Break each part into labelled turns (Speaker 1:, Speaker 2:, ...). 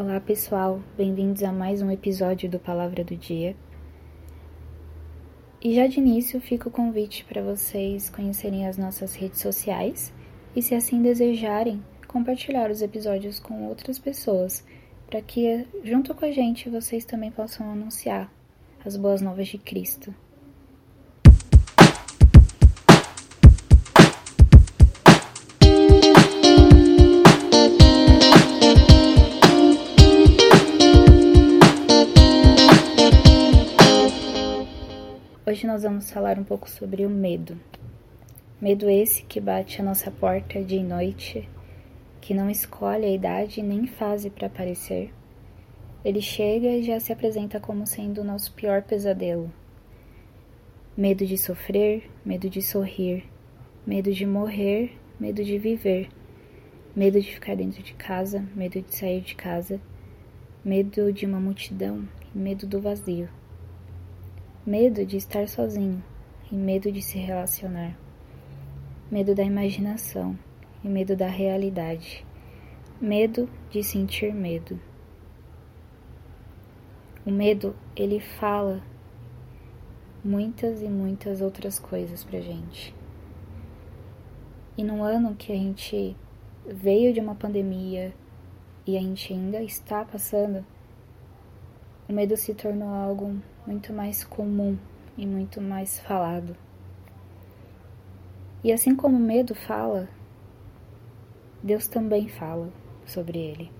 Speaker 1: Olá pessoal, bem-vindos a mais um episódio do Palavra do Dia. E já de início fica o convite para vocês conhecerem as nossas redes sociais e, se assim desejarem, compartilhar os episódios com outras pessoas, para que, junto com a gente, vocês também possam anunciar as boas novas de Cristo. Hoje nós vamos falar um pouco sobre o medo. Medo esse que bate a nossa porta dia e noite, que não escolhe a idade nem fase para aparecer. Ele chega e já se apresenta como sendo o nosso pior pesadelo. Medo de sofrer, medo de sorrir, medo de morrer, medo de viver, medo de ficar dentro de casa, medo de sair de casa, medo de uma multidão medo do vazio medo de estar sozinho e medo de se relacionar, medo da imaginação e medo da realidade, medo de sentir medo. O medo, ele fala muitas e muitas outras coisas pra gente. E num ano que a gente veio de uma pandemia e a gente ainda está passando, o medo se tornou algo muito mais comum e muito mais falado. E assim como o medo fala, Deus também fala sobre ele.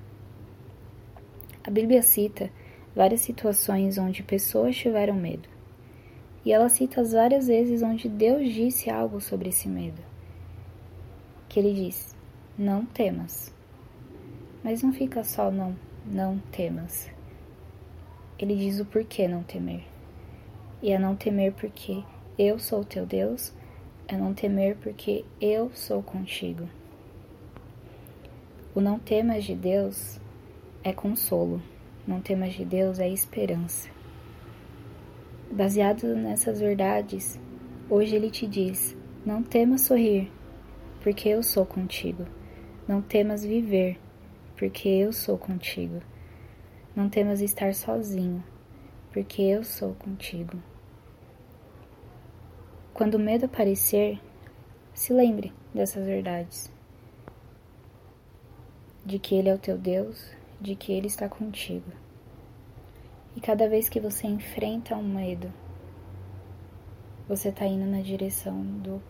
Speaker 1: A Bíblia cita várias situações onde pessoas tiveram medo. E ela cita as várias vezes onde Deus disse algo sobre esse medo. Que ele diz: Não temas. Mas não fica só não, não temas ele diz o porquê não temer. E é não temer porque eu sou teu Deus, é não temer porque eu sou contigo. O não temas de Deus é consolo, não temas de Deus é esperança. Baseado nessas verdades, hoje ele te diz: não temas sorrir, porque eu sou contigo. Não temas viver, porque eu sou contigo. Não temas estar sozinho, porque eu sou contigo. Quando o medo aparecer, se lembre dessas verdades. De que Ele é o teu Deus, de que Ele está contigo. E cada vez que você enfrenta um medo, você está indo na direção do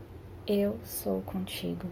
Speaker 1: Eu sou contigo.